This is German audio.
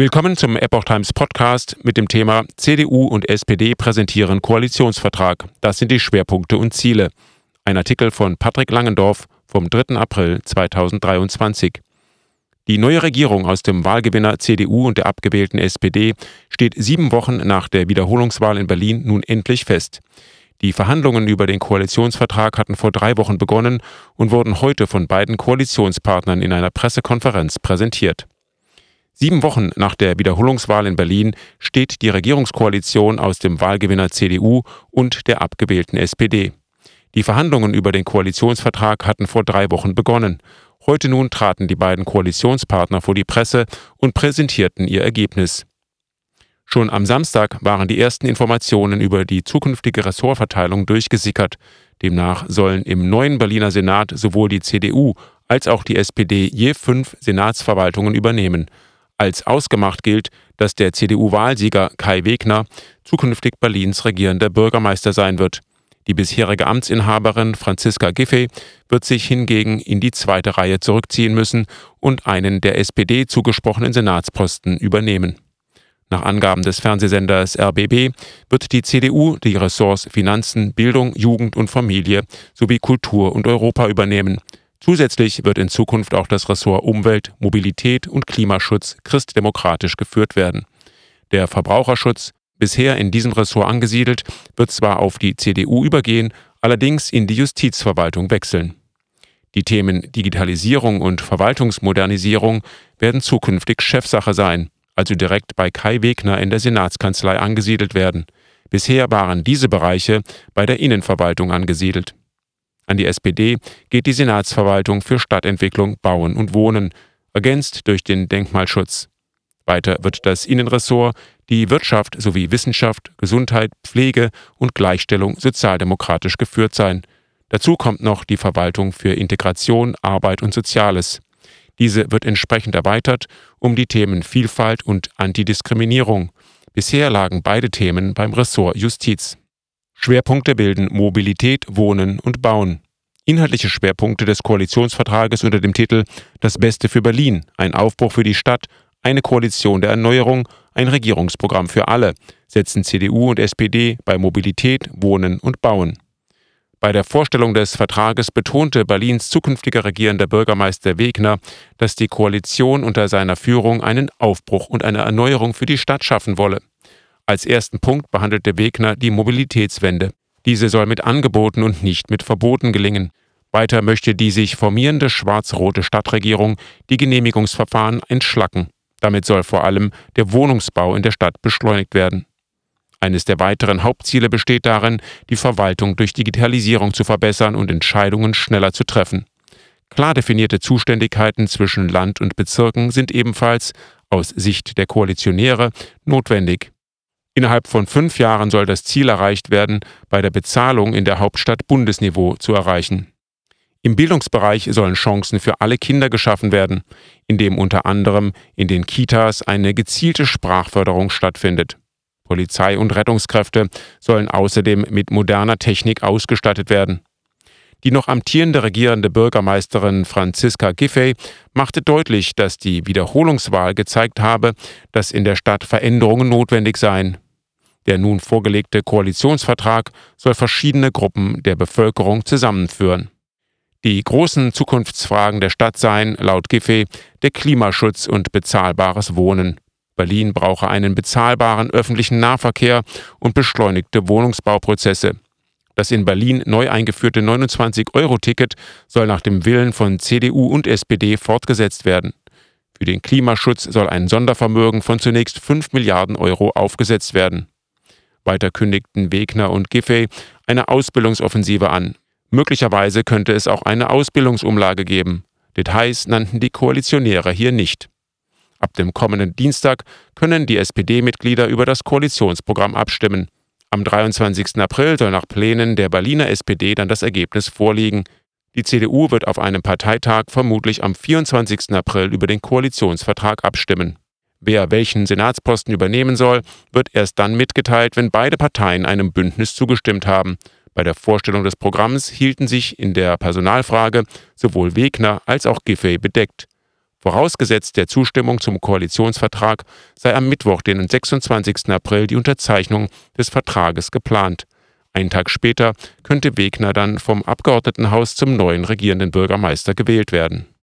Willkommen zum Epoch Times Podcast mit dem Thema CDU und SPD präsentieren Koalitionsvertrag. Das sind die Schwerpunkte und Ziele. Ein Artikel von Patrick Langendorf vom 3. April 2023. Die neue Regierung aus dem Wahlgewinner CDU und der abgewählten SPD steht sieben Wochen nach der Wiederholungswahl in Berlin nun endlich fest. Die Verhandlungen über den Koalitionsvertrag hatten vor drei Wochen begonnen und wurden heute von beiden Koalitionspartnern in einer Pressekonferenz präsentiert. Sieben Wochen nach der Wiederholungswahl in Berlin steht die Regierungskoalition aus dem Wahlgewinner CDU und der abgewählten SPD. Die Verhandlungen über den Koalitionsvertrag hatten vor drei Wochen begonnen. Heute nun traten die beiden Koalitionspartner vor die Presse und präsentierten ihr Ergebnis. Schon am Samstag waren die ersten Informationen über die zukünftige Ressortverteilung durchgesickert. Demnach sollen im neuen Berliner Senat sowohl die CDU als auch die SPD je fünf Senatsverwaltungen übernehmen. Als ausgemacht gilt, dass der CDU-Wahlsieger Kai Wegner zukünftig Berlins regierender Bürgermeister sein wird. Die bisherige Amtsinhaberin Franziska Giffey wird sich hingegen in die zweite Reihe zurückziehen müssen und einen der SPD zugesprochenen Senatsposten übernehmen. Nach Angaben des Fernsehsenders RBB wird die CDU die Ressorts Finanzen, Bildung, Jugend und Familie sowie Kultur und Europa übernehmen. Zusätzlich wird in Zukunft auch das Ressort Umwelt, Mobilität und Klimaschutz christdemokratisch geführt werden. Der Verbraucherschutz, bisher in diesem Ressort angesiedelt, wird zwar auf die CDU übergehen, allerdings in die Justizverwaltung wechseln. Die Themen Digitalisierung und Verwaltungsmodernisierung werden zukünftig Chefsache sein, also direkt bei Kai Wegner in der Senatskanzlei angesiedelt werden. Bisher waren diese Bereiche bei der Innenverwaltung angesiedelt. An die SPD geht die Senatsverwaltung für Stadtentwicklung, Bauen und Wohnen, ergänzt durch den Denkmalschutz. Weiter wird das Innenressort, die Wirtschaft sowie Wissenschaft, Gesundheit, Pflege und Gleichstellung sozialdemokratisch geführt sein. Dazu kommt noch die Verwaltung für Integration, Arbeit und Soziales. Diese wird entsprechend erweitert um die Themen Vielfalt und Antidiskriminierung. Bisher lagen beide Themen beim Ressort Justiz. Schwerpunkte bilden Mobilität, Wohnen und Bauen. Inhaltliche Schwerpunkte des Koalitionsvertrages unter dem Titel Das Beste für Berlin, ein Aufbruch für die Stadt, eine Koalition der Erneuerung, ein Regierungsprogramm für alle setzen CDU und SPD bei Mobilität, Wohnen und Bauen. Bei der Vorstellung des Vertrages betonte Berlins zukünftiger regierender Bürgermeister Wegner, dass die Koalition unter seiner Führung einen Aufbruch und eine Erneuerung für die Stadt schaffen wolle. Als ersten Punkt behandelte Wegner die Mobilitätswende. Diese soll mit Angeboten und nicht mit Verboten gelingen. Weiter möchte die sich formierende schwarz-rote Stadtregierung die Genehmigungsverfahren entschlacken. Damit soll vor allem der Wohnungsbau in der Stadt beschleunigt werden. Eines der weiteren Hauptziele besteht darin, die Verwaltung durch Digitalisierung zu verbessern und Entscheidungen schneller zu treffen. Klar definierte Zuständigkeiten zwischen Land und Bezirken sind ebenfalls aus Sicht der Koalitionäre notwendig. Innerhalb von fünf Jahren soll das Ziel erreicht werden, bei der Bezahlung in der Hauptstadt Bundesniveau zu erreichen. Im Bildungsbereich sollen Chancen für alle Kinder geschaffen werden, indem unter anderem in den Kitas eine gezielte Sprachförderung stattfindet. Polizei und Rettungskräfte sollen außerdem mit moderner Technik ausgestattet werden. Die noch amtierende regierende Bürgermeisterin Franziska Giffey machte deutlich, dass die Wiederholungswahl gezeigt habe, dass in der Stadt Veränderungen notwendig seien. Der nun vorgelegte Koalitionsvertrag soll verschiedene Gruppen der Bevölkerung zusammenführen. Die großen Zukunftsfragen der Stadt seien, laut Giffey, der Klimaschutz und bezahlbares Wohnen. Berlin brauche einen bezahlbaren öffentlichen Nahverkehr und beschleunigte Wohnungsbauprozesse. Das in Berlin neu eingeführte 29-Euro-Ticket soll nach dem Willen von CDU und SPD fortgesetzt werden. Für den Klimaschutz soll ein Sondervermögen von zunächst 5 Milliarden Euro aufgesetzt werden. Weiter kündigten Wegner und Giffey eine Ausbildungsoffensive an. Möglicherweise könnte es auch eine Ausbildungsumlage geben. Details nannten die Koalitionäre hier nicht. Ab dem kommenden Dienstag können die SPD-Mitglieder über das Koalitionsprogramm abstimmen. Am 23. April soll nach Plänen der Berliner SPD dann das Ergebnis vorliegen. Die CDU wird auf einem Parteitag vermutlich am 24. April über den Koalitionsvertrag abstimmen. Wer welchen Senatsposten übernehmen soll, wird erst dann mitgeteilt, wenn beide Parteien einem Bündnis zugestimmt haben. Bei der Vorstellung des Programms hielten sich in der Personalfrage sowohl Wegner als auch Giffey bedeckt. Vorausgesetzt der Zustimmung zum Koalitionsvertrag sei am Mittwoch, den 26. April, die Unterzeichnung des Vertrages geplant. Einen Tag später könnte Wegner dann vom Abgeordnetenhaus zum neuen regierenden Bürgermeister gewählt werden.